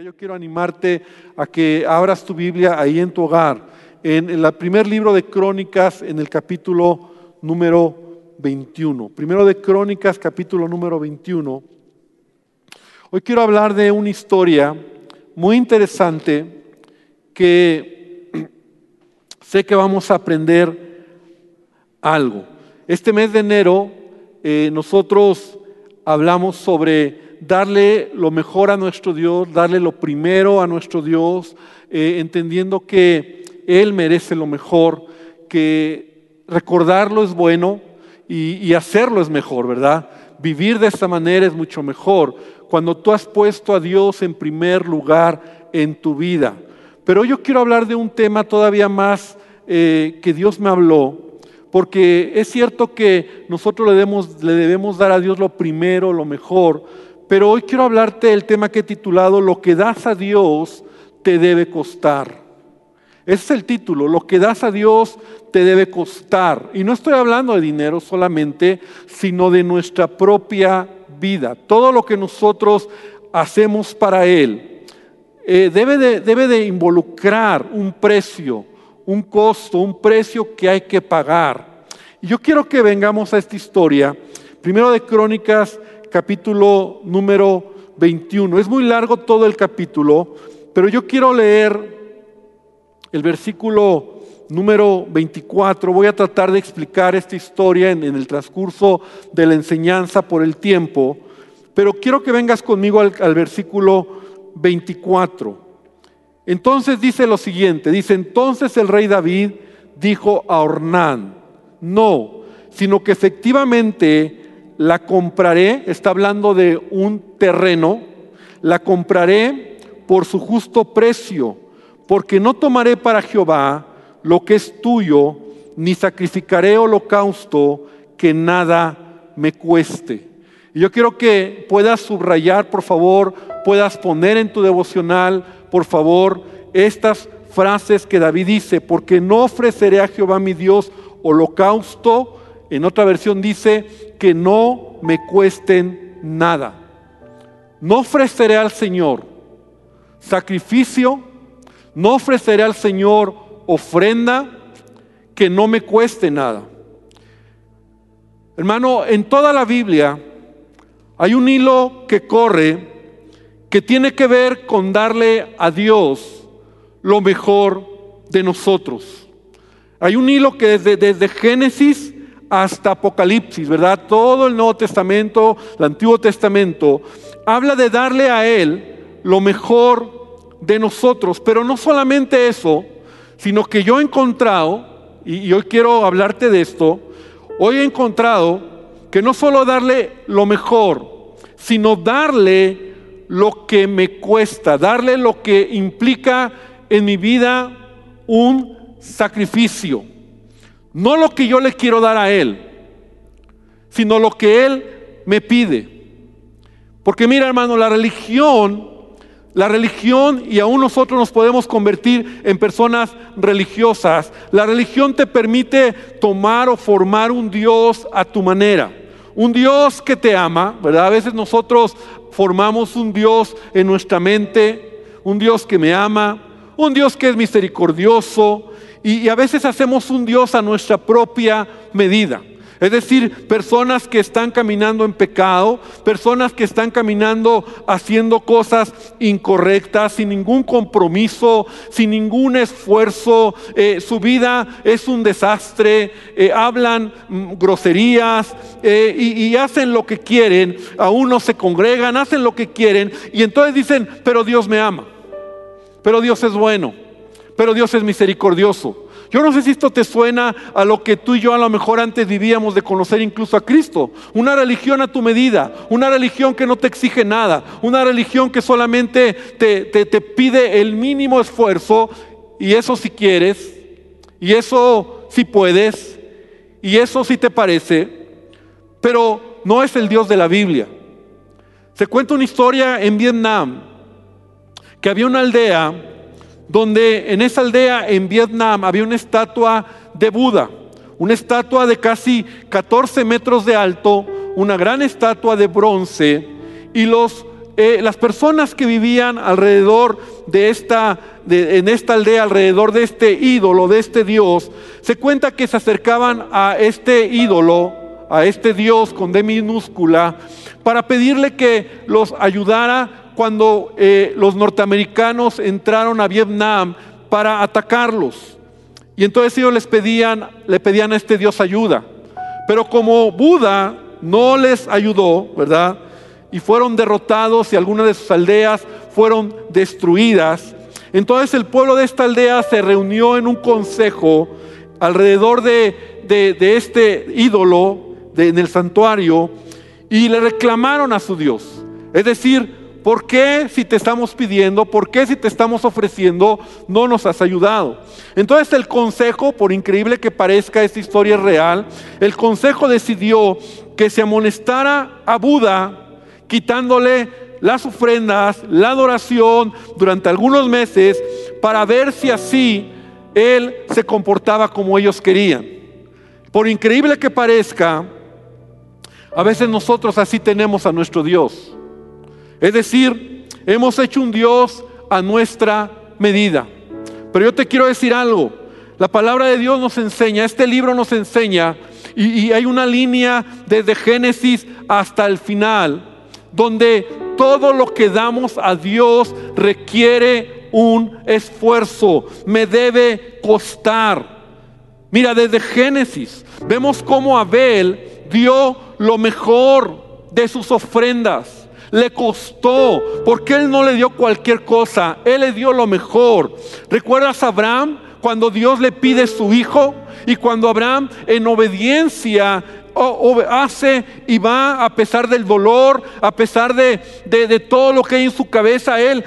Yo quiero animarte a que abras tu Biblia ahí en tu hogar, en el primer libro de Crónicas, en el capítulo número 21. Primero de Crónicas, capítulo número 21. Hoy quiero hablar de una historia muy interesante que sé que vamos a aprender algo. Este mes de enero eh, nosotros hablamos sobre darle lo mejor a nuestro Dios, darle lo primero a nuestro Dios, eh, entendiendo que Él merece lo mejor, que recordarlo es bueno y, hacerlo es mejor, ¿verdad? Vivir de esta manera es mucho mejor cuando tú has puesto a Dios en primer lugar en tu vida. Pero yo quiero hablar de un tema todavía más eh, que Dios me habló, porque es cierto que nosotros le debemos dar a Dios lo primero, lo mejor, pero hoy quiero hablarte del tema que he titulado Lo que das a Dios te debe costar. Ese es el título, lo que das a Dios te debe costar. Y no estoy hablando de dinero solamente, sino de nuestra propia vida. Todo lo que nosotros hacemos para Él eh, debe, de, debe de involucrar un precio, un costo, un precio que hay que pagar. Y yo quiero que vengamos a esta historia, primero de Crónicas capítulo número 21. Es muy largo todo el capítulo, pero yo quiero leer el versículo número 24. Voy a tratar de explicar esta historia en, el transcurso de la enseñanza por el tiempo, pero quiero que vengas conmigo al, versículo 24. Entonces dice lo siguiente, dice, entonces el rey David dijo a Ornán, no, sino que efectivamente la compraré, está hablando de un terreno, la compraré por su justo precio, porque no tomaré para Jehová lo que es tuyo, ni sacrificaré holocausto que nada me cueste. Y yo quiero que puedas subrayar, por favor, puedas poner en tu devocional, por favor, estas frases que David dice, porque no ofreceré a Jehová mi Dios holocausto, en otra versión dice que no me cuesten nada. No ofreceré al Señor sacrificio, no ofreceré al Señor ofrenda que no me cueste nada. Hermano, en toda la Biblia hay un hilo que corre que tiene que ver con darle a Dios lo mejor de nosotros. Hay un hilo que desde, desde Génesis hasta Apocalipsis, ¿verdad? Todo el Nuevo Testamento, el Antiguo Testamento, habla de darle a Él lo mejor de nosotros. Pero no solamente eso, sino que yo he encontrado, y hoy quiero hablarte de esto, hoy he encontrado que no solo darle lo mejor, sino darle lo que me cuesta, darle lo que implica en mi vida un sacrificio. No lo que yo le quiero dar a Él, sino lo que Él me pide. Porque mira hermano, la religión, la religión y aún nosotros nos podemos convertir en personas religiosas. La religión te permite tomar o formar un Dios a tu manera. Un Dios que te ama, ¿verdad? A veces nosotros formamos un Dios en nuestra mente, un Dios que me ama, un Dios que es misericordioso, y, a veces hacemos un Dios a nuestra propia medida. Es decir, personas que están caminando en pecado, personas que están caminando haciendo cosas incorrectas, sin ningún compromiso, sin ningún esfuerzo, eh, su vida es un desastre, eh, hablan mm, groserías eh, y, y hacen lo que quieren, aún no se congregan, hacen lo que quieren y entonces dicen, pero Dios me ama, pero Dios es bueno pero Dios es misericordioso. Yo no sé si esto te suena a lo que tú y yo a lo mejor antes vivíamos de conocer incluso a Cristo. Una religión a tu medida, una religión que no te exige nada, una religión que solamente te, te pide el mínimo esfuerzo y eso si quieres, y eso si puedes, y eso si te parece, pero no es el Dios de la Biblia. Se cuenta una historia en Vietnam que había una aldea donde en esa aldea en Vietnam había una estatua de Buda, una estatua de casi 14 metros de alto, una gran estatua de bronce, y los eh, las personas que vivían alrededor de esta, en esta aldea, alrededor de este ídolo, de este Dios, se cuenta que se acercaban a este ídolo, a este Dios con D minúscula, para pedirle que los ayudara cuando eh, los norteamericanos entraron a Vietnam para atacarlos. Y entonces ellos les pedían, le pedían a este Dios ayuda. Pero como Buda no les ayudó, ¿verdad? Y fueron derrotados y algunas de sus aldeas fueron destruidas. Entonces el pueblo de esta aldea se reunió en un consejo alrededor de, de, este ídolo en el santuario y le reclamaron a su Dios. Es decir, ¿Por qué si te estamos pidiendo, por qué si te estamos ofreciendo, no nos has ayudado? Entonces el consejo, por increíble que parezca esta historia real, el consejo decidió que se amonestara a Buda quitándole las ofrendas, la adoración durante algunos meses para ver si así él se comportaba como ellos querían. Por increíble que parezca, a veces nosotros así tenemos a nuestro Dios. Es decir, hemos hecho un Dios a nuestra medida. Pero yo te quiero decir algo. La palabra de Dios nos enseña, este libro nos enseña, y, hay una línea desde Génesis hasta el final, donde todo lo que damos a Dios requiere un esfuerzo, me debe costar. Mira, desde Génesis vemos cómo Abel dio lo mejor de sus ofrendas le costó, porque Él no le dio cualquier cosa, Él le dio lo mejor. ¿Recuerdas a Abraham cuando Dios le pide su hijo? Y cuando Abraham en obediencia hace y va a pesar del dolor, a pesar de, de, todo lo que hay en su cabeza, Él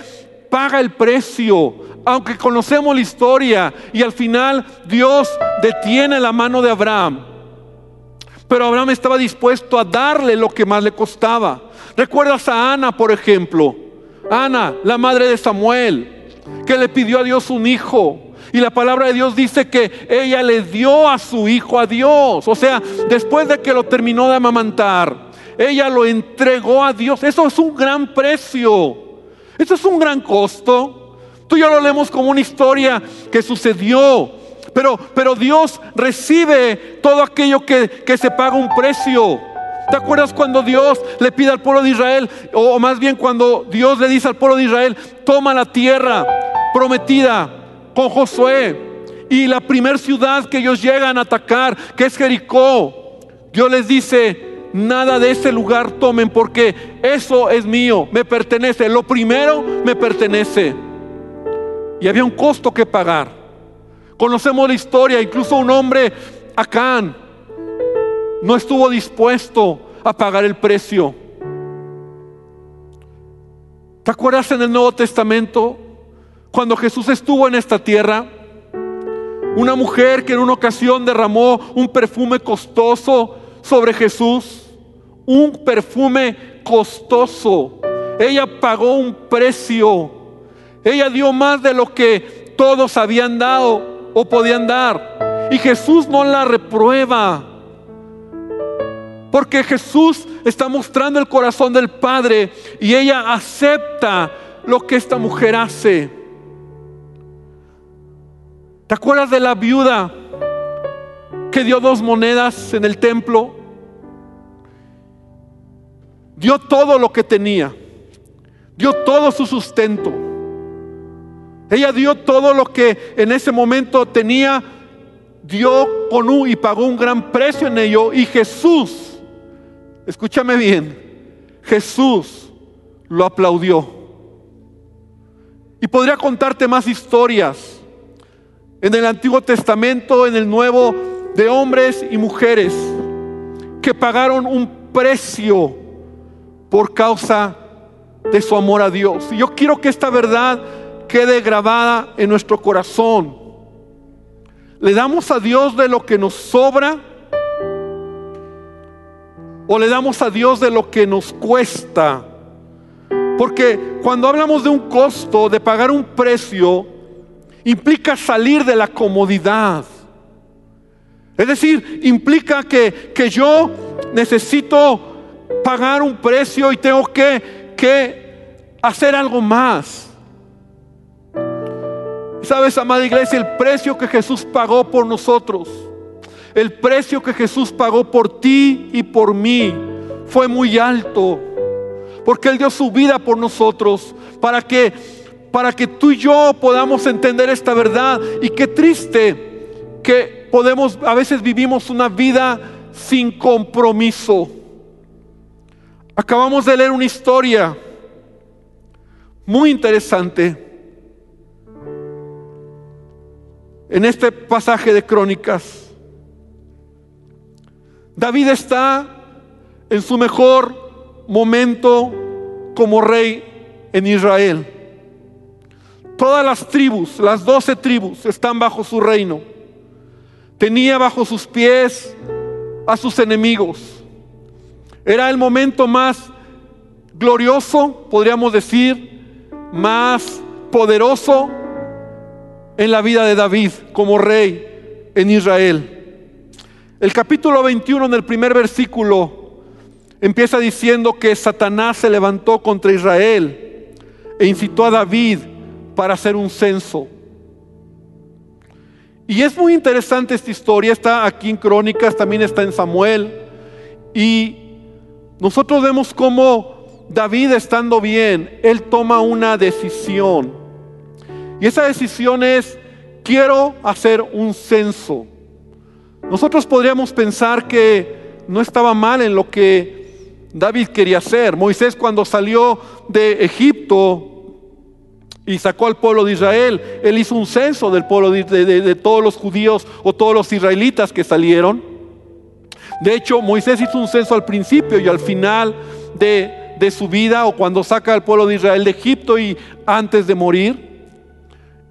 paga el precio. Aunque conocemos la historia y al final Dios detiene la mano de Abraham. Pero Abraham estaba dispuesto a darle lo que más le costaba. ¿Recuerdas a Ana, por ejemplo? Ana, la madre de Samuel, que le pidió a Dios un hijo. Y la palabra de Dios dice que ella le dio a su hijo a Dios. O sea, después de que lo terminó de amamantar, ella lo entregó a Dios. Eso es un gran precio. Eso es un gran costo. Tú y yo lo leemos como una historia que sucedió. Pero, pero Dios recibe todo aquello que, que se paga un precio. ¿Te acuerdas cuando Dios le pide al pueblo de Israel, o más bien cuando Dios le dice al pueblo de Israel, toma la tierra prometida con Josué? Y la primera ciudad que ellos llegan a atacar, que es Jericó, Dios les dice, nada de ese lugar tomen porque eso es mío, me pertenece. Lo primero me pertenece. Y había un costo que pagar. Conocemos la historia, incluso un hombre, Acán, no estuvo dispuesto a pagar el precio. ¿Te acuerdas en el Nuevo Testamento cuando Jesús estuvo en esta tierra? Una mujer que en una ocasión derramó un perfume costoso sobre Jesús. Un perfume costoso. Ella pagó un precio. Ella dio más de lo que todos habían dado o podían dar. Y Jesús no la reprueba. Porque Jesús está mostrando el corazón del Padre y ella acepta lo que esta mujer hace. ¿Te acuerdas de la viuda que dio dos monedas en el templo? Dio todo lo que tenía. Dio todo su sustento. Ella dio todo lo que en ese momento tenía. Dio con un y pagó un gran precio en ello. Y Jesús Escúchame bien, Jesús lo aplaudió. Y podría contarte más historias en el Antiguo Testamento, en el Nuevo, de hombres y mujeres que pagaron un precio por causa de su amor a Dios. Y yo quiero que esta verdad quede grabada en nuestro corazón. Le damos a Dios de lo que nos sobra o le damos a Dios de lo que nos cuesta. Porque cuando hablamos de un costo, de pagar un precio, implica salir de la comodidad. Es decir, implica que, yo necesito pagar un precio y tengo que, que hacer algo más. Sabes, amada iglesia, el precio que Jesús pagó por nosotros, el precio que Jesús pagó por ti y por mí fue muy alto, porque Él dio su vida por nosotros para que para que tú y yo podamos entender esta verdad. Y qué triste que podemos, a veces vivimos una vida sin compromiso. Acabamos de leer una historia muy interesante en este pasaje de Crónicas. David está en su mejor momento como rey en Israel. Todas las tribus, las doce tribus, están bajo su reino. Tenía bajo sus pies a sus enemigos. Era el momento más glorioso, podríamos decir, más poderoso en la vida de David como rey en Israel. El capítulo 21 en el primer versículo empieza diciendo que Satanás se levantó contra Israel e incitó a David para hacer un censo. Y es muy interesante esta historia, está aquí en Crónicas, también está en Samuel. Y nosotros vemos cómo David estando bien, él toma una decisión. Y esa decisión es, quiero hacer un censo. Nosotros podríamos pensar que no estaba mal en lo que David quería hacer. Moisés cuando salió de Egipto, y sacó al pueblo de Israel. Él hizo un censo del pueblo de, todos los judíos o todos los israelitas que salieron. De hecho, Moisés hizo un censo al principio y al final de, de su vida o cuando saca al pueblo de Israel de Egipto y antes de morir.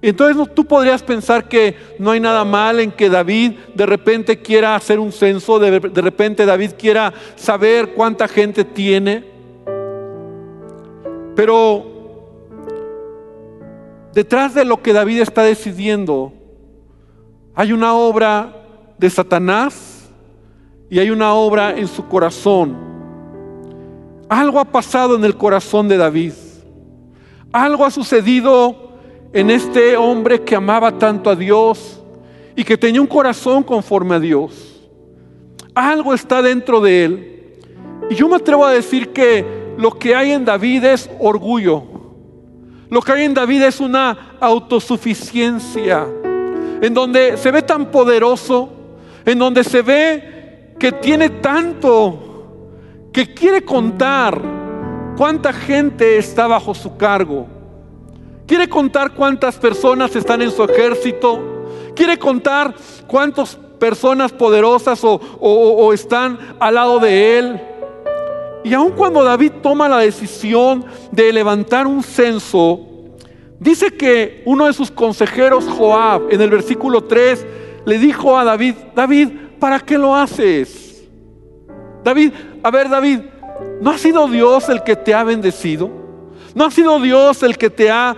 Entonces tú podrías pensar que no hay nada mal en que David de repente quiera hacer un censo, de, repente David quiera saber cuánta gente tiene. Pero detrás de lo que David está decidiendo, hay una obra de Satanás y hay una obra en su corazón. Algo ha pasado en el corazón de David. Algo ha sucedido en este hombre que amaba tanto a Dios y que tenía un corazón conforme a Dios. Algo está dentro de él. Y yo me atrevo a decir que lo que hay en David es orgullo. Lo que hay en David es una autosuficiencia, en donde se ve tan poderoso, en donde se ve que tiene tanto, que quiere contar cuánta gente está bajo su cargo. Quiere contar cuántas personas están en su ejército. Quiere contar cuántas personas poderosas o, o están al lado de él. Y aun cuando David toma la decisión de levantar un censo, dice que uno de sus consejeros, Joab, en el versículo 3, le dijo a David, David, ¿para qué lo haces? David, a ver David, ¿no ha sido Dios el que te ha bendecido? ¿No ha sido Dios el que te ha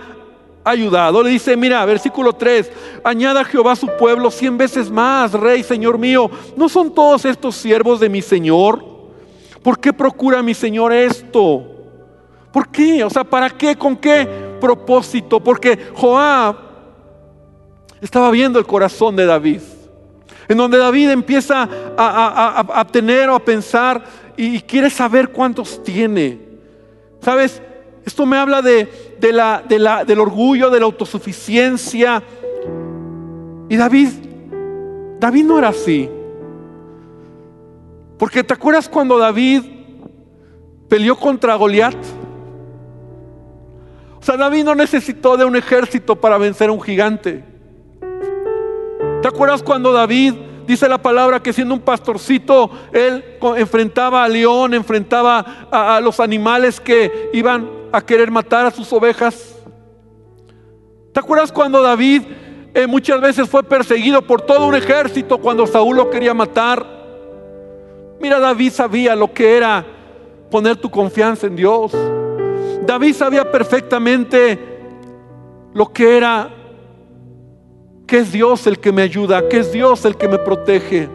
ayudado? Le dice, mira, versículo 3, añada Jehová a su pueblo cien veces más, rey, Señor mío, ¿no son todos estos siervos de mi Señor? ¿Por qué procura mi Señor esto? ¿Por qué? O sea, ¿para qué? ¿Con qué propósito? Porque Joab estaba viendo el corazón de David. En donde David empieza a, tener o a pensar y, quiere saber cuántos tiene. ¿Sabes? Esto me habla de, la, del orgullo, de la autosuficiencia. Y David, David no era así. Porque ¿te acuerdas cuando David peleó contra Goliat? O sea, David no necesitó de un ejército para vencer a un gigante. ¿Te acuerdas cuando David dice la palabra que siendo un pastorcito, él enfrentaba al león, enfrentaba a, los animales que iban a querer matar a sus ovejas? ¿Te acuerdas cuando David eh, muchas veces fue perseguido por todo un ejército cuando Saúl lo quería matar? Mira, David sabía lo que era poner tu confianza en Dios. David sabía perfectamente lo que era que es Dios el que me ayuda, que es Dios el que me protege.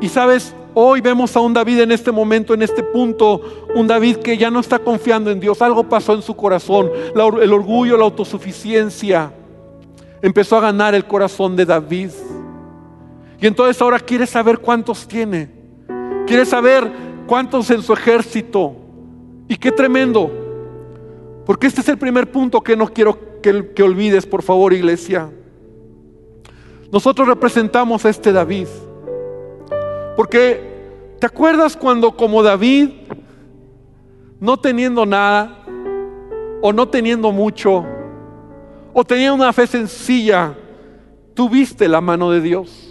Y sabes, Hoy vemos a un David en este momento, en este punto, un David que ya no está confiando en Dios. Algo pasó en su corazón, el orgullo, la autosuficiencia. Empezó a ganar el corazón de David. Y entonces ahora quiere saber cuántos tiene. Quiere saber cuántos en su ejército. Y qué tremendo. Porque este es el primer punto que no quiero que, olvides, por favor, iglesia. Nosotros representamos a este David. Porque, ¿te acuerdas cuando como David, no teniendo nada, o no teniendo mucho, o tenía una fe sencilla, tuviste la mano de Dios?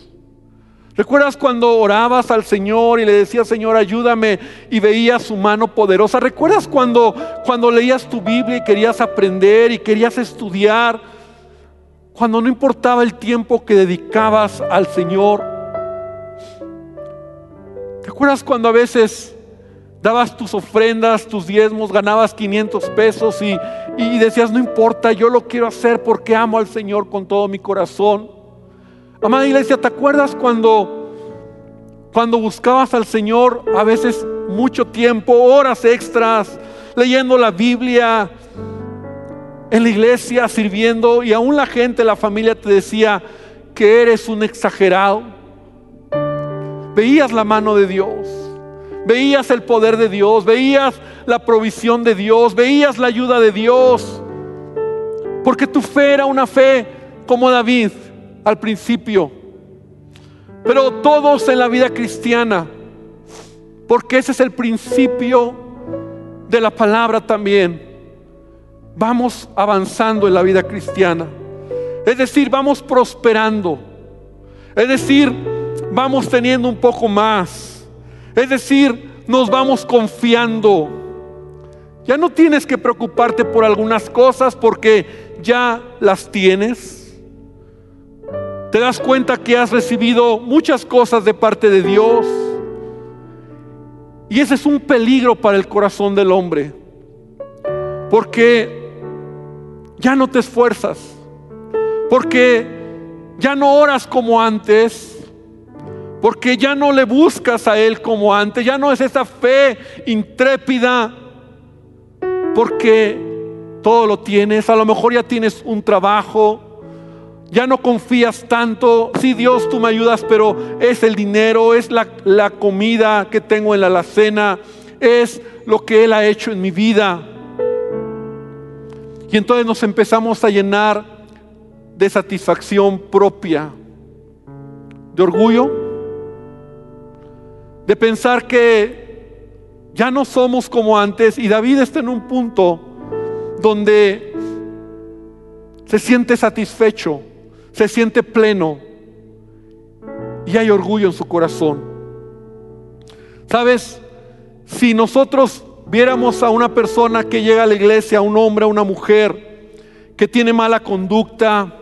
¿Recuerdas cuando orabas al Señor y le decías, Señor, ayúdame y veías su mano poderosa? ¿Recuerdas cuando, cuando leías tu Biblia y querías aprender y querías estudiar? Cuando no importaba el tiempo que dedicabas al Señor. ¿Te acuerdas cuando a veces dabas tus ofrendas, tus diezmos, ganabas 500 pesos y, decías, no importa, yo lo quiero hacer porque amo al Señor con todo mi corazón? Amada iglesia, ¿te acuerdas cuando, cuando buscabas al Señor a veces mucho tiempo, horas extras, leyendo la Biblia, en la iglesia, sirviendo, y aún la gente, la familia te decía que eres un exagerado? veías la mano de Dios, veías el poder de Dios, veías la provisión de Dios, veías la ayuda de Dios. Porque tu fe era una fe como David al principio. Pero todos en la vida cristiana, porque ese es el principio de la palabra también, vamos avanzando en la vida cristiana. Es decir, vamos prosperando. Es decir, vamos teniendo un poco más. Es decir, nos vamos confiando. Ya no tienes que preocuparte por algunas cosas porque ya las tienes. Te das cuenta que has recibido muchas cosas de parte de Dios. Y ese es un peligro para el corazón del hombre. Porque ya no te esfuerzas. Porque ya no oras como antes porque ya no le buscas a Él como antes, ya no es esa fe intrépida, porque todo lo tienes, a lo mejor ya tienes un trabajo, ya no confías tanto, sí Dios tú me ayudas, pero es el dinero, es la, la comida que tengo en la alacena, es lo que Él ha hecho en mi vida. Y entonces nos empezamos a llenar de satisfacción propia, de orgullo, de pensar que ya no somos como antes y David está en un punto donde se siente satisfecho, se siente pleno y hay orgullo en su corazón. ¿Sabes? Si nosotros viéramos a una persona que llega a la iglesia, a un hombre, a una mujer, que tiene mala conducta,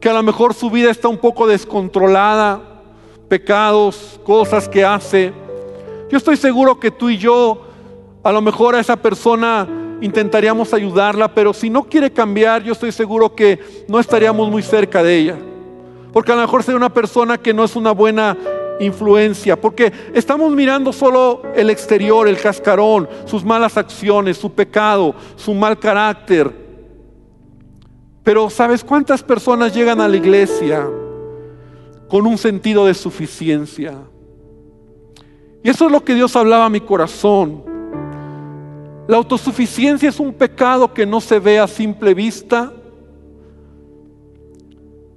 que a lo mejor su vida está un poco descontrolada, pecados, cosas que hace, yo estoy seguro que tú y yo, a lo mejor a esa persona intentaríamos ayudarla, pero si no quiere cambiar, yo estoy seguro que no estaríamos muy cerca de ella. Porque a lo mejor sería una persona que no es una buena influencia, porque estamos mirando solo el exterior, el cascarón, sus malas acciones, su pecado, su mal carácter. Pero ¿sabes cuántas personas llegan a la iglesia con un sentido de suficiencia? Y eso es lo que Dios hablaba a mi corazón. La autosuficiencia es un pecado que no se ve a simple vista,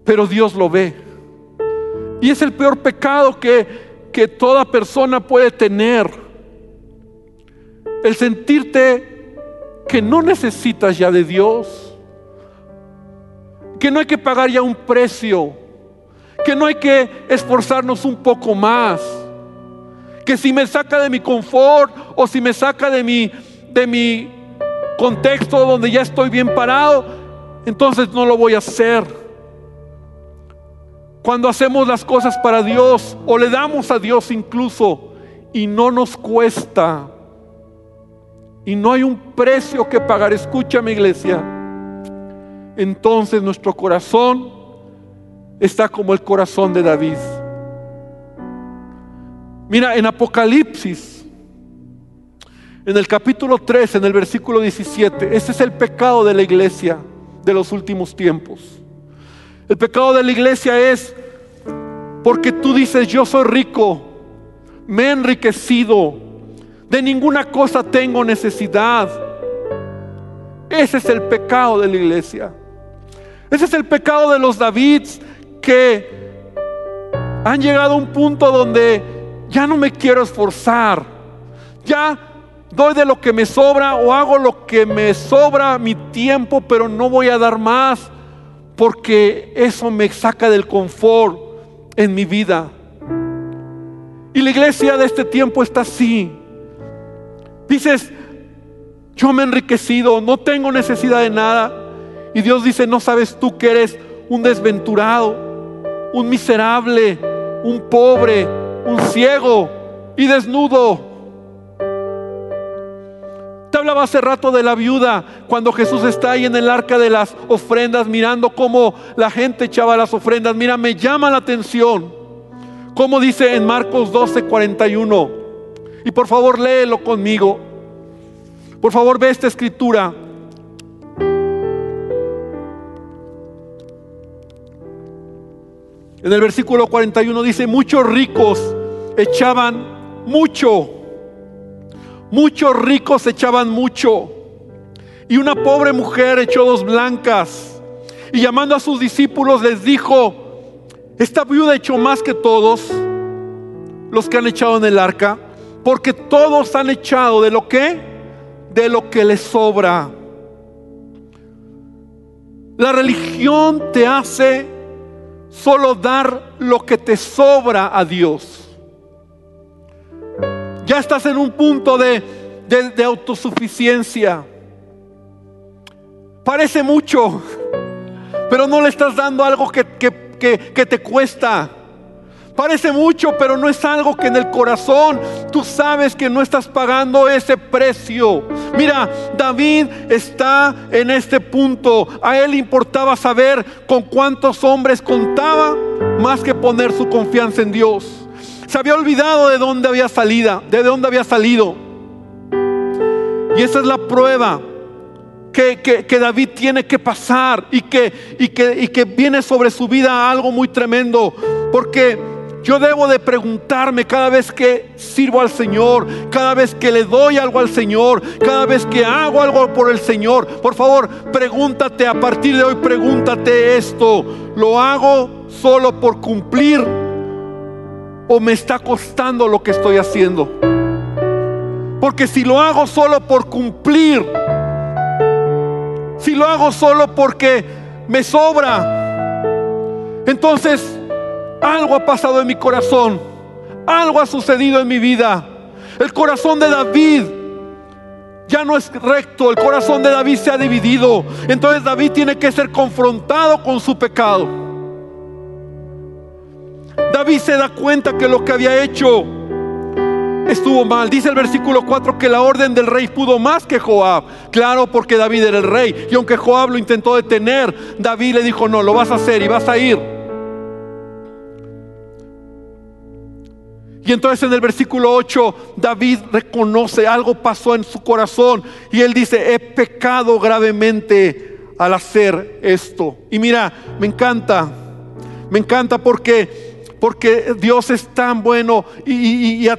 pero Dios lo ve. Y es el peor pecado que, que toda persona puede tener. El sentirte que no necesitas ya de Dios, que no hay que pagar ya un precio, que no hay que esforzarnos un poco más que si me saca de mi confort o si me saca de mi, de mi contexto donde ya estoy bien parado, entonces no lo voy a hacer. Cuando hacemos las cosas para Dios o le damos a Dios incluso y no nos cuesta y no hay un precio que pagar, escúchame iglesia, entonces nuestro corazón está como el corazón de David. Mira, en Apocalipsis, en el capítulo 3, en el versículo 17, ese es el pecado de la iglesia de los últimos tiempos. El pecado de la iglesia es porque tú dices, yo soy rico, me he enriquecido, de ninguna cosa tengo necesidad. Ese es el pecado de la iglesia. Ese es el pecado de los Davids que han llegado a un punto donde ya no me quiero esforzar. Ya doy de lo que me sobra o hago lo que me sobra mi tiempo, pero no voy a dar más porque eso me saca del confort en mi vida. Y la iglesia de este tiempo está así. Dices, yo me he enriquecido, no tengo necesidad de nada. Y Dios dice, no sabes tú que eres un desventurado, un miserable, un pobre, un ciego y desnudo. Te hablaba hace rato de la viuda, cuando Jesús está ahí en el arca de las ofrendas, mirando cómo la gente echaba las ofrendas. Mira, me llama la atención. Como dice en Marcos 12, 41. Y por favor, léelo conmigo. Por favor, ve esta escritura. En el versículo 41 dice, muchos ricos echaban mucho. Muchos ricos echaban mucho. Y una pobre mujer echó dos blancas. Y llamando a sus discípulos les dijo, esta viuda echó más que todos los que han echado en el arca, porque todos han echado de lo que, de lo que les sobra. La religión te hace solo dar lo que te sobra a Dios. Ya estás en un punto de, de, autosuficiencia. Parece mucho, pero no le estás dando algo que, que te cuesta. Parece mucho, pero no es algo que en el corazón tú sabes que no estás pagando ese precio. Mira, David está en este punto. A él importaba saber con cuántos hombres contaba más que poner su confianza en Dios. Se había olvidado de dónde había salido, de dónde había salido. Y esa es la prueba que, que, David tiene que pasar y que, y, que, y que viene sobre su vida algo muy tremendo. Porque yo debo de preguntarme cada vez que sirvo al Señor, cada vez que le doy algo al Señor, cada vez que hago algo por el Señor. Por favor, pregúntate a partir de hoy, pregúntate esto. ¿Lo hago solo por cumplir o me está costando lo que estoy haciendo? Porque si lo hago solo por cumplir, si lo hago solo porque me sobra, entonces algo ha pasado en mi corazón. Algo ha sucedido en mi vida. El corazón de David ya no es recto. El corazón de David se ha dividido. Entonces David tiene que ser confrontado con su pecado. David se da cuenta que lo que había hecho estuvo mal. Dice el versículo 4 que la orden del rey pudo más que Joab. Claro, porque David era el rey. Y aunque Joab lo intentó detener, David le dijo, no, lo vas a hacer y vas a ir. Y entonces en el versículo 8 David reconoce algo pasó en su corazón y él dice, he pecado gravemente al hacer esto. Y mira, me encanta, me encanta porque, porque Dios es tan bueno. Y, y,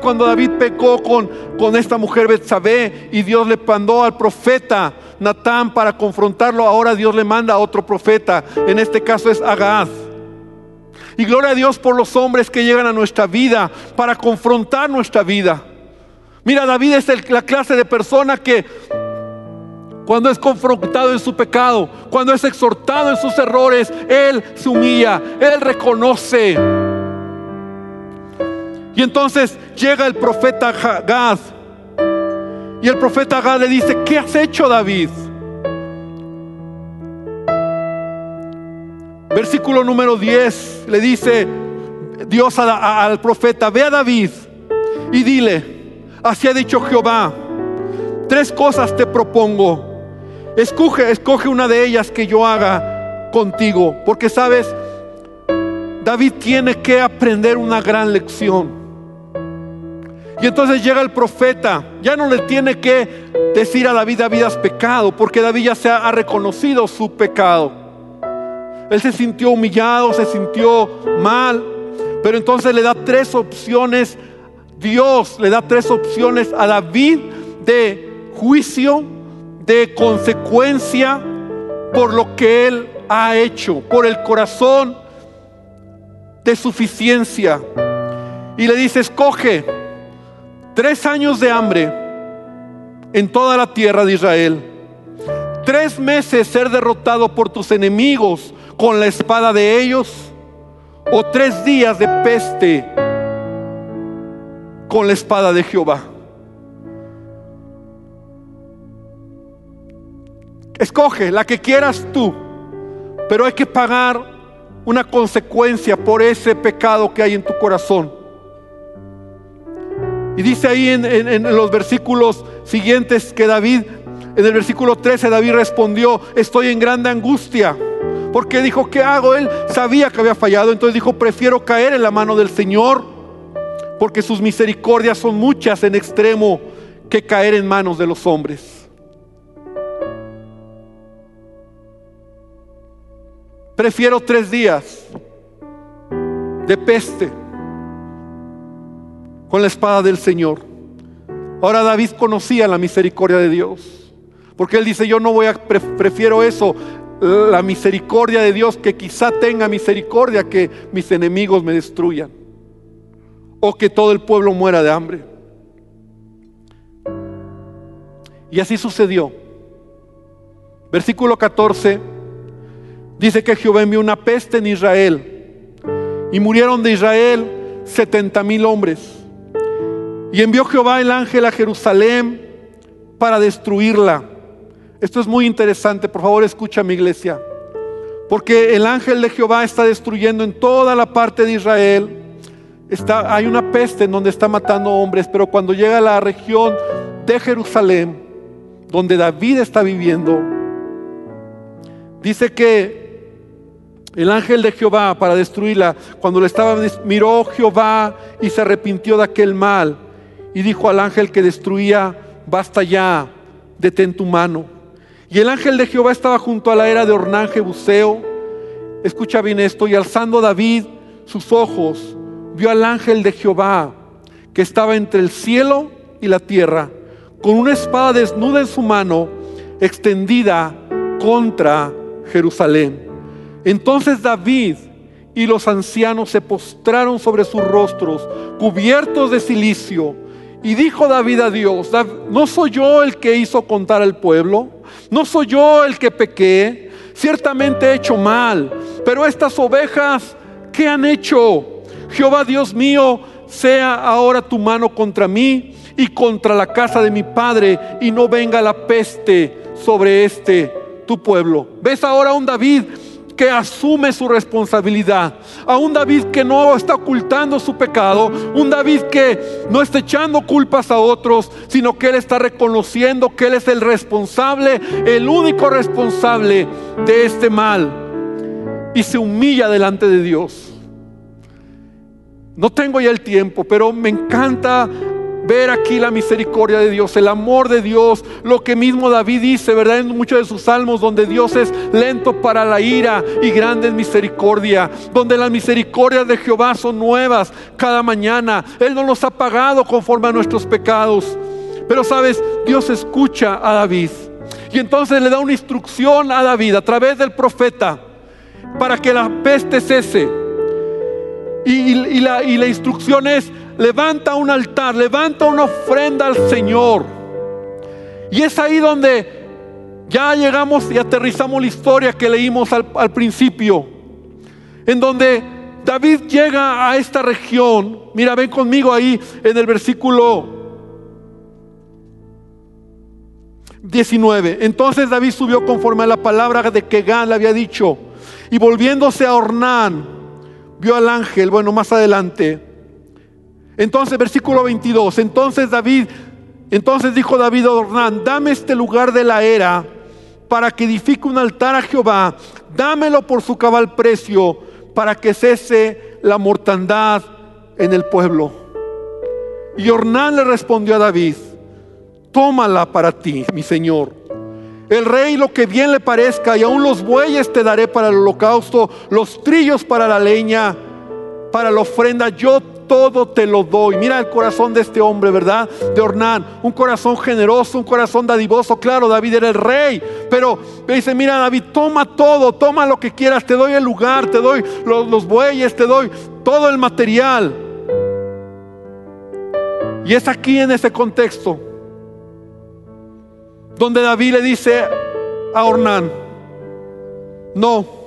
cuando David pecó con, con esta mujer Betsabé y Dios le mandó al profeta Natán para confrontarlo. Ahora Dios le manda a otro profeta, en este caso es Agaz. Y gloria a Dios por los hombres que llegan a nuestra vida para confrontar nuestra vida. Mira, David es la clase de persona que cuando es confrontado en su pecado, cuando es exhortado en sus errores, Él se humilla, Él reconoce. Y entonces llega el profeta Gad. Y el profeta Gad le dice, ¿qué has hecho David? Versículo número 10 le dice Dios al profeta, ve a David y dile, así ha dicho Jehová, tres cosas te propongo. Escoge, escoge una de ellas que yo haga contigo, porque sabes, David tiene que aprender una gran lección. Y entonces llega el profeta, ya no le tiene que decir a David, David has pecado, porque David ya se ha reconocido su pecado. Él se sintió humillado, se sintió mal, pero entonces le da tres opciones, Dios le da tres opciones a David de juicio, de consecuencia por lo que él ha hecho, por el corazón de suficiencia. Y le dice, escoge tres años de hambre en toda la tierra de Israel, tres meses ser derrotado por tus enemigos con la espada de ellos, o tres días de peste con la espada de Jehová. Escoge la que quieras tú, pero hay que pagar una consecuencia por ese pecado que hay en tu corazón. Y dice ahí en, los versículos siguientes que David, en el versículo 13, David respondió, estoy en grande angustia. Porque dijo, ¿qué hago? Él sabía que había fallado, entonces dijo, prefiero caer en la mano del Señor, porque sus misericordias son muchas en extremo que caer en manos de los hombres. Prefiero tres días de peste con la espada del Señor. Ahora David conocía la misericordia de Dios. Porque él dice, yo no voy a, prefiero eso, la misericordia de Dios, que quizá tenga misericordia que mis enemigos me destruyan. O que todo el pueblo muera de hambre. Y así sucedió. Versículo 14 Dice que Jehová envió una peste en Israel y murieron de Israel setenta mil hombres. Y envió Jehová el ángel a Jerusalén para destruirla. Esto es muy interesante, por favor escucha mi iglesia. Porque el ángel de Jehová está destruyendo en toda la parte de Israel. Está, hay una peste en donde está matando hombres, pero cuando llega a la región de Jerusalén, donde David está viviendo, dice que el ángel de Jehová para destruirla, cuando le estaba, miró Jehová y se arrepintió de aquel mal y dijo al ángel que destruía, basta ya, detén tu mano. Y el ángel de Jehová estaba junto a la era de Ornán Jebuseo. Escucha bien esto, y alzando David sus ojos, vio al ángel de Jehová que estaba entre el cielo y la tierra, con una espada desnuda en su mano, extendida contra Jerusalén. Entonces David y los ancianos se postraron sobre sus rostros, cubiertos de silicio. Y dijo David a Dios, ¿no soy yo el que hizo contar al pueblo? ¿No soy yo el que pequé? Ciertamente he hecho mal, pero estas ovejas, ¿qué han hecho? Jehová Dios mío, sea ahora tu mano contra mí y contra la casa de mi padre, y no venga la peste sobre este tu pueblo. ¿Ves ahora un David que asume su responsabilidad, a un David que no está ocultando su pecado, un David que no está echando culpas a otros, sino que él está reconociendo que él es el responsable, el único responsable de este mal y se humilla delante de Dios. No tengo ya el tiempo, pero me encanta ver aquí la misericordia de Dios, el amor de Dios, lo que mismo David dice, ¿verdad? En muchos de sus salmos, donde Dios es lento para la ira y grande en misericordia, donde las misericordias de Jehová son nuevas cada mañana. Él no nos ha pagado conforme a nuestros pecados. Pero sabes, Dios escucha a David. Y entonces le da una instrucción a David a través del profeta para que la peste cese. Y, la, y la instrucción es, levanta un altar, levanta una ofrenda al Señor. Y es ahí donde ya llegamos y aterrizamos la historia que leímos al, principio, en donde David llega a esta región. Mira, ven conmigo ahí en el versículo 19. Entonces David subió conforme a la palabra de que Gad le había dicho. Y volviéndose a Ornán, vio al ángel, bueno, más adelante, entonces, versículo 22, entonces David, entonces dijo David a Ornán, dame este lugar de la era para que edifique un altar a Jehová, dámelo por su cabal precio, para que cese la mortandad en el pueblo. Y Ornán le respondió a David, tómala para ti, mi señor. El rey lo que bien le parezca, y aún los bueyes te daré para el holocausto, los trillos para la leña, para la ofrenda, yo todo te lo doy. Mira el corazón de este hombre, ¿verdad? De Ornán, un corazón generoso, un corazón dadivoso. Claro, David era el rey, pero dice, mira David, toma todo, toma lo que quieras, te doy el lugar, te doy los, los bueyes, te doy todo el material. Y es aquí en ese contexto donde David le dice a Ornán, no,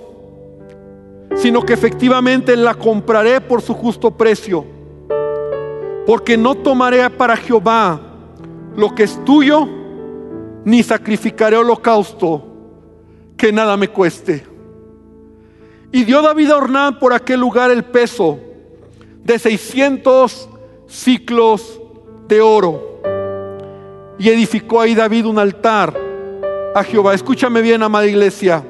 sino que efectivamente la compraré por su justo precio, porque no tomaré para Jehová lo que es tuyo, ni sacrificaré holocausto que nada me cueste. Y dio David a Ornán por aquel lugar el peso de 600 ciclos de oro. Y edificó ahí David un altar a Jehová. Escúchame bien, amada iglesia.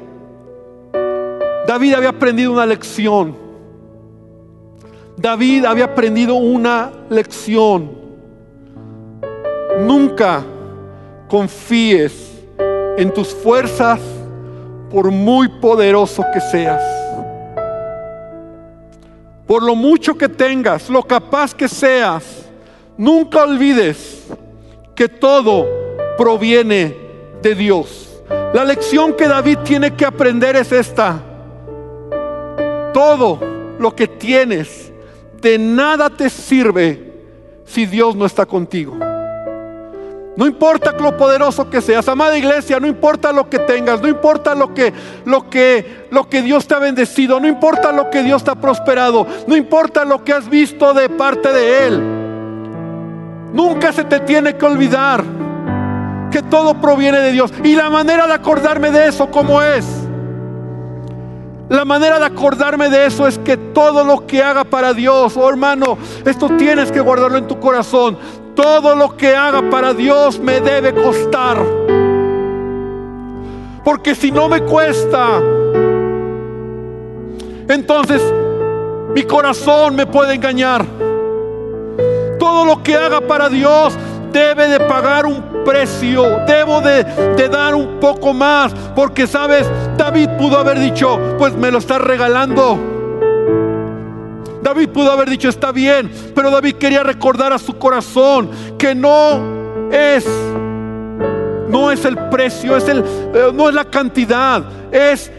David había aprendido una lección. David había aprendido una lección. Nunca confíes en tus fuerzas por muy poderoso que seas. Por lo mucho que tengas, lo capaz que seas, nunca olvides que todo proviene de Dios. La lección que David tiene que aprender es esta todo lo que tienes, de nada te sirve si Dios no está contigo. No importa lo poderoso que seas, amada iglesia, no importa lo que tengas, no importa lo que lo que lo que Dios te ha bendecido, no importa lo que Dios te ha prosperado, no importa lo que has visto de parte de él. Nunca se te tiene que olvidar que todo proviene de Dios y la manera de acordarme de eso como es la manera de acordarme de eso es que todo lo que haga para Dios, oh hermano, esto tienes que guardarlo en tu corazón. Todo lo que haga para Dios me debe costar. Porque si no me cuesta, entonces mi corazón me puede engañar. Todo lo que haga para Dios debe de pagar un precio, debo de, dar un poco más, porque sabes, David pudo haber dicho, pues me lo estás regalando. David pudo haber dicho, está bien, pero David quería recordar a su corazón que no es no es el precio, es el, eh, no es la cantidad, es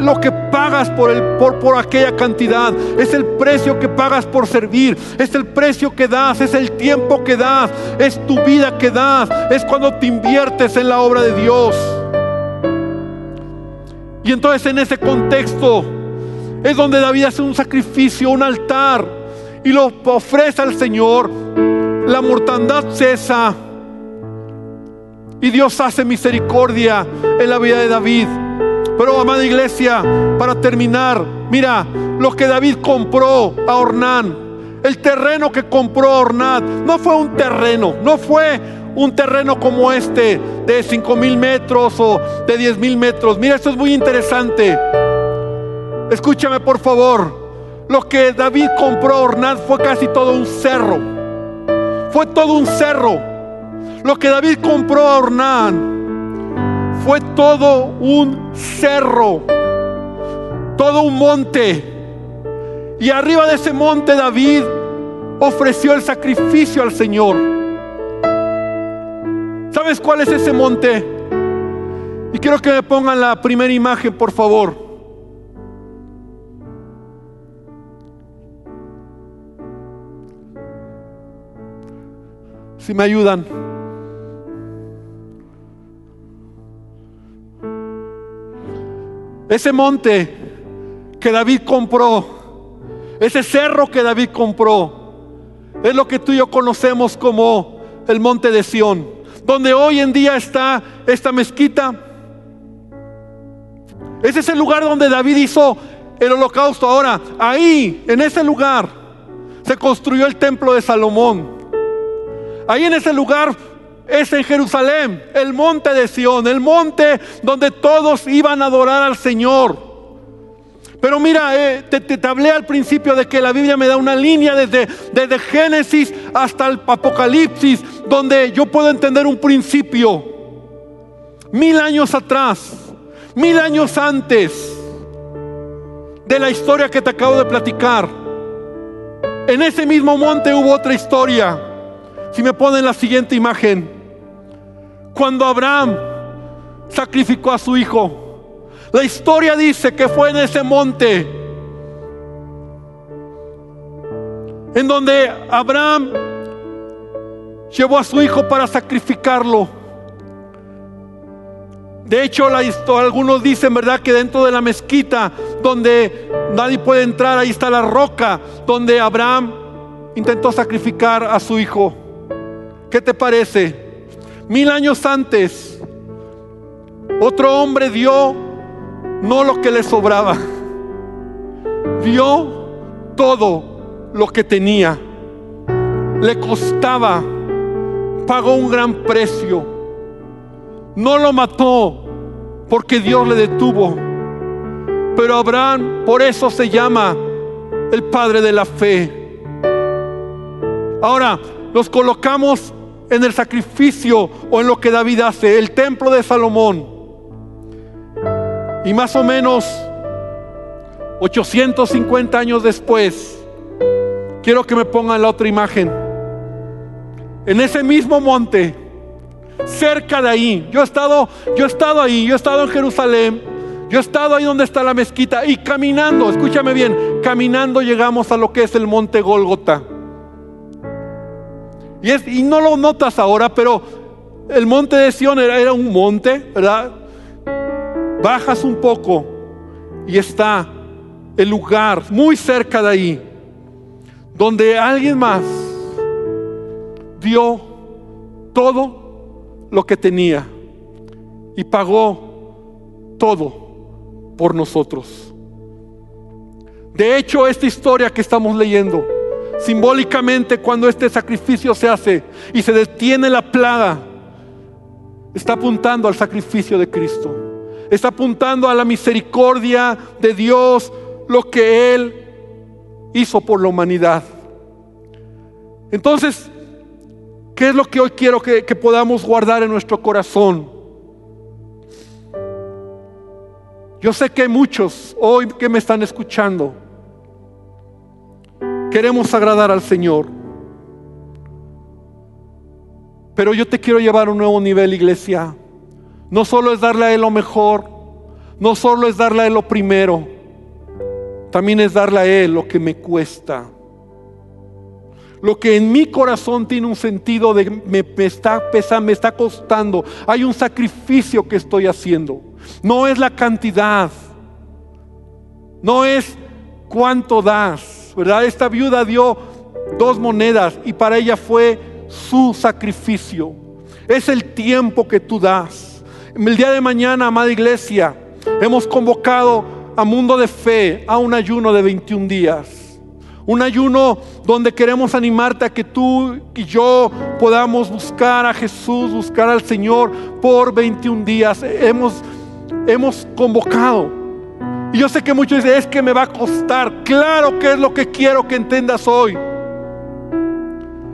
lo que pagas por, el, por, por aquella cantidad, es el precio que pagas por servir, es el precio que das, es el tiempo que das, es tu vida que das, es cuando te inviertes en la obra de Dios. Y entonces en ese contexto es donde David hace un sacrificio, un altar, y lo ofrece al Señor. La mortandad cesa y Dios hace misericordia en la vida de David. Pero, amada iglesia, para terminar, mira lo que David compró a Ornán. El terreno que compró Ornán no fue un terreno, no fue un terreno como este de 5 mil metros o de 10 mil metros. Mira, esto es muy interesante. Escúchame por favor. Lo que David compró a Ornán fue casi todo un cerro. Fue todo un cerro. Lo que David compró a Ornán fue todo un cerro, todo un monte. Y arriba de ese monte David ofreció el sacrificio al Señor. ¿Sabes cuál es ese monte? Y quiero que me pongan la primera imagen, por favor. Si me ayudan. Ese monte que David compró, ese cerro que David compró, es lo que tú y yo conocemos como el monte de Sión, donde hoy en día está esta mezquita. Ese es el lugar donde David hizo el holocausto. Ahora, ahí, en ese lugar, se construyó el templo de Salomón. Ahí en ese lugar es en Jerusalén, el monte de Sión, el monte donde todos iban a adorar al Señor. Pero mira, eh, te, te, hablé al principio de que la Biblia me da una línea desde, desde Génesis hasta el Apocalipsis, donde yo puedo entender un principio. Mil años atrás, mil años antes de la historia que te acabo de platicar. En ese mismo monte hubo otra historia. Si me ponen la siguiente imagen. Cuando Abraham sacrificó a su hijo. La historia dice que fue en ese monte en donde Abraham llevó a su hijo para sacrificarlo. De hecho, la historia, algunos dicen, ¿verdad?, que dentro de la mezquita, donde nadie puede entrar, ahí está la roca, donde Abraham intentó sacrificar a su hijo. ¿Qué te parece? Mil años antes, otro hombre dio no lo que le sobraba, dio todo lo que tenía. Le costaba, pagó un gran precio. No lo mató porque Dios le detuvo. Pero Abraham por eso se llama el padre de la fe. Ahora nos colocamos en el sacrificio o en lo que David hace, el templo de Salomón. Y más o menos 850 años después, quiero que me pongan la otra imagen. En ese mismo monte, cerca de ahí, yo he estado, yo he estado ahí, yo he estado en Jerusalén, yo he estado ahí donde está la mezquita y caminando, escúchame bien, caminando llegamos a lo que es el monte Gólgota. Y, es, y no lo notas ahora, pero el monte de Sion era, era un monte, ¿verdad? bajas un poco y está el lugar muy cerca de ahí, donde alguien más dio todo lo que tenía y pagó todo por nosotros. De hecho, esta historia que estamos leyendo, simbólicamente cuando este sacrificio se hace y se detiene la plaga, está apuntando al sacrificio de Cristo está apuntando a la misericordia de Dios, lo que Él hizo por la humanidad. Entonces, ¿qué es lo que hoy quiero que, que podamos guardar en nuestro corazón? Yo sé que muchos hoy que me están escuchando queremos agradar al Señor. Pero yo te quiero llevar a un nuevo nivel, iglesia. No solo es darle a Él lo mejor, no solo es darle a Él lo primero, también es darle a Él lo que me cuesta. Lo que en mi corazón tiene un sentido de me, está pesando, me está costando. Hay un sacrificio que estoy haciendo. No es la cantidad. No es cuánto das. ¿Verdad? Esta viuda dio dos monedas y para ella fue su sacrificio. Es el tiempo que tú das. El día de mañana, amada iglesia, hemos convocado a Mundo de Fe a un ayuno de 21 días. Un ayuno donde queremos animarte a que tú y yo podamos buscar a Jesús, buscar al Señor por 21 días. Hemos, hemos convocado. Y yo sé que muchos dicen, es que me va a costar. Claro que es lo que quiero que entendas hoy.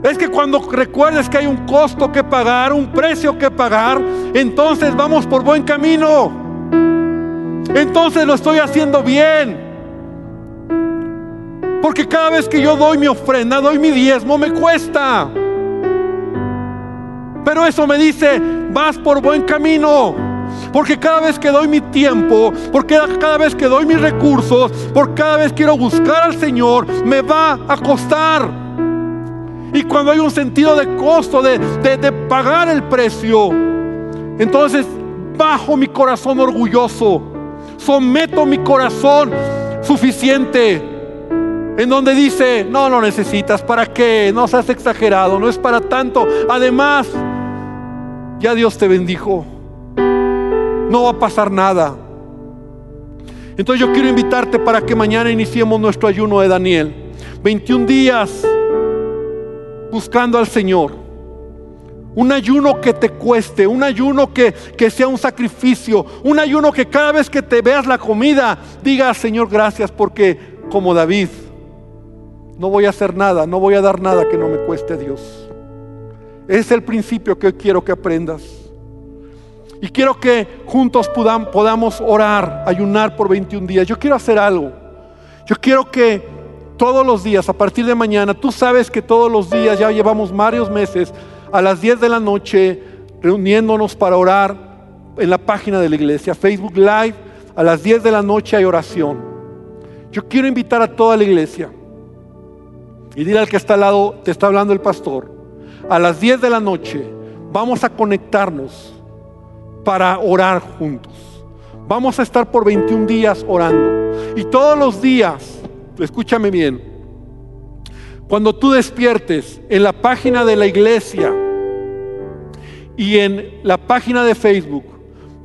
Es que cuando recuerdes que hay un costo que pagar, un precio que pagar, entonces vamos por buen camino. Entonces lo estoy haciendo bien. Porque cada vez que yo doy mi ofrenda, doy mi diezmo, me cuesta. Pero eso me dice, vas por buen camino. Porque cada vez que doy mi tiempo, porque cada vez que doy mis recursos, por cada vez quiero buscar al Señor, me va a costar. Y cuando hay un sentido de costo, de, pagar el precio, entonces bajo mi corazón orgulloso, someto mi corazón suficiente, en donde dice, no lo necesitas, ¿para qué? No seas exagerado, no es para tanto. Además, ya Dios te bendijo, no va a pasar nada. Entonces yo quiero invitarte para que mañana iniciemos nuestro ayuno de Daniel. 21 días buscando al Señor. Un ayuno que te cueste, un ayuno que, que, sea un sacrificio, un ayuno que cada vez que te veas la comida, digas, Señor, gracias, porque como David, no voy a hacer nada, no voy a dar nada que no me cueste a Dios. Es el principio que quiero que aprendas. Y quiero que juntos podamos orar, ayunar por 21 días. Yo quiero hacer algo. Yo quiero que todos los días, a partir de mañana, tú sabes que todos los días, ya llevamos varios meses, a las 10 de la noche, reuniéndonos para orar en la página de la iglesia, Facebook Live, a las 10 de la noche hay oración. Yo quiero invitar a toda la iglesia y dile al que está al lado, te está hablando el pastor, a las 10 de la noche vamos a conectarnos para orar juntos. Vamos a estar por 21 días orando. Y todos los días, escúchame bien, cuando tú despiertes en la página de la iglesia y en la página de Facebook,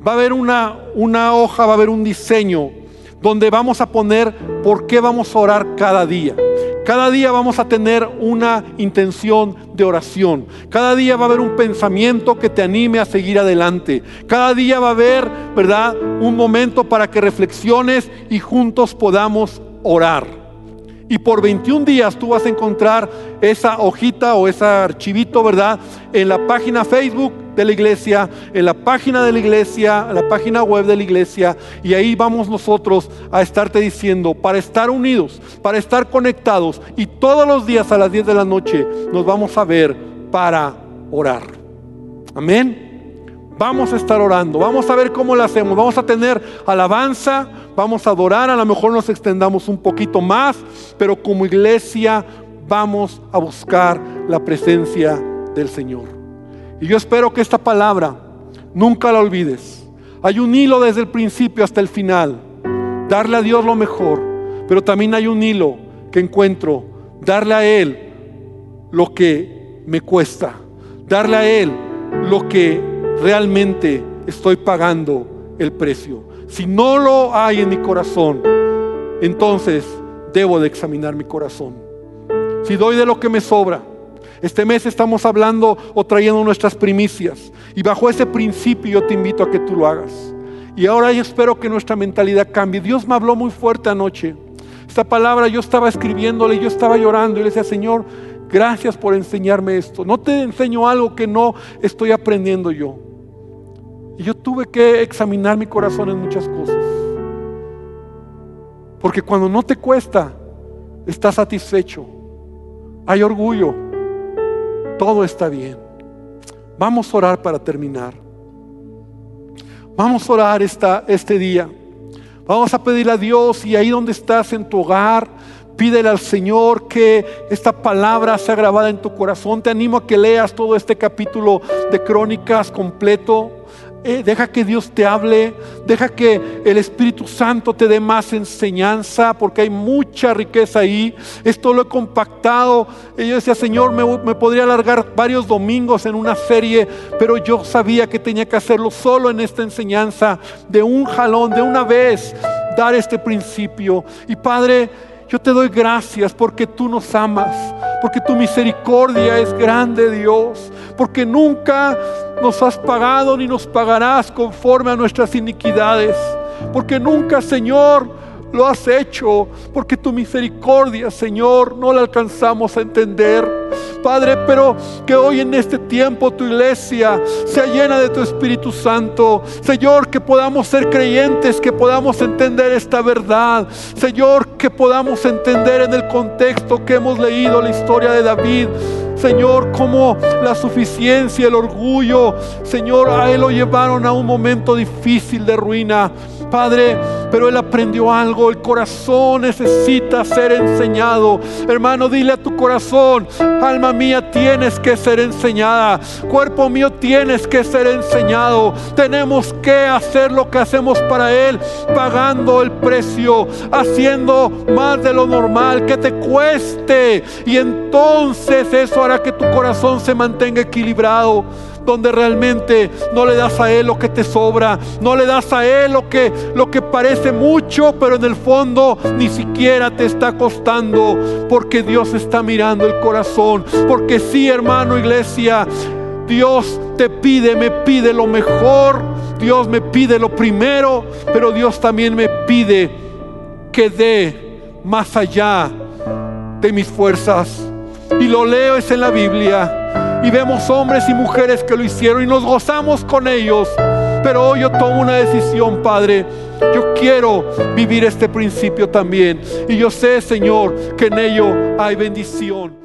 va a haber una, una hoja, va a haber un diseño donde vamos a poner por qué vamos a orar cada día. Cada día vamos a tener una intención de oración. Cada día va a haber un pensamiento que te anime a seguir adelante. Cada día va a haber, ¿verdad? Un momento para que reflexiones y juntos podamos orar. Y por 21 días tú vas a encontrar esa hojita o ese archivito, ¿verdad? En la página Facebook de la iglesia, en la página de la iglesia, en la página web de la iglesia. Y ahí vamos nosotros a estarte diciendo, para estar unidos, para estar conectados. Y todos los días a las 10 de la noche nos vamos a ver para orar. Amén. Vamos a estar orando, vamos a ver cómo lo hacemos, vamos a tener alabanza, vamos a adorar, a lo mejor nos extendamos un poquito más, pero como iglesia vamos a buscar la presencia del Señor. Y yo espero que esta palabra nunca la olvides. Hay un hilo desde el principio hasta el final, darle a Dios lo mejor, pero también hay un hilo que encuentro, darle a Él lo que me cuesta, darle a Él lo que realmente estoy pagando el precio. Si no lo hay en mi corazón, entonces debo de examinar mi corazón. Si doy de lo que me sobra, este mes estamos hablando o trayendo nuestras primicias. Y bajo ese principio yo te invito a que tú lo hagas. Y ahora yo espero que nuestra mentalidad cambie. Dios me habló muy fuerte anoche. Esta palabra yo estaba escribiéndole, yo estaba llorando y le decía, Señor, gracias por enseñarme esto. No te enseño algo que no estoy aprendiendo yo. Y yo tuve que examinar mi corazón en muchas cosas. Porque cuando no te cuesta, estás satisfecho. Hay orgullo. Todo está bien. Vamos a orar para terminar. Vamos a orar esta, este día. Vamos a pedirle a Dios y ahí donde estás en tu hogar, pídele al Señor que esta palabra sea grabada en tu corazón. Te animo a que leas todo este capítulo de crónicas completo. Eh, deja que Dios te hable, deja que el Espíritu Santo te dé más enseñanza, porque hay mucha riqueza ahí. Esto lo he compactado. Y yo decía, Señor, me, me podría alargar varios domingos en una serie, pero yo sabía que tenía que hacerlo solo en esta enseñanza, de un jalón, de una vez, dar este principio. Y Padre, yo te doy gracias porque tú nos amas, porque tu misericordia es grande, Dios, porque nunca nos has pagado ni nos pagarás conforme a nuestras iniquidades, porque nunca, Señor, lo has hecho, porque tu misericordia, Señor, no la alcanzamos a entender. Padre, pero que hoy en este tiempo tu iglesia sea llena de tu Espíritu Santo. Señor, que podamos ser creyentes, que podamos entender esta verdad. Señor, que podamos entender en el contexto que hemos leído la historia de David. Señor, como la suficiencia, el orgullo, Señor, a Él lo llevaron a un momento difícil de ruina. Padre, pero él aprendió algo. El corazón necesita ser enseñado. Hermano, dile a tu corazón, alma mía, tienes que ser enseñada. Cuerpo mío, tienes que ser enseñado. Tenemos que hacer lo que hacemos para Él, pagando el precio, haciendo más de lo normal, que te cueste. Y entonces eso hará que tu corazón se mantenga equilibrado donde realmente no le das a Él lo que te sobra, no le das a Él lo que, lo que parece mucho, pero en el fondo ni siquiera te está costando, porque Dios está mirando el corazón. Porque sí, hermano, iglesia, Dios te pide, me pide lo mejor, Dios me pide lo primero, pero Dios también me pide que dé más allá de mis fuerzas. Y lo leo es en la Biblia. Y vemos hombres y mujeres que lo hicieron y nos gozamos con ellos. Pero hoy yo tomo una decisión, Padre. Yo quiero vivir este principio también. Y yo sé, Señor, que en ello hay bendición.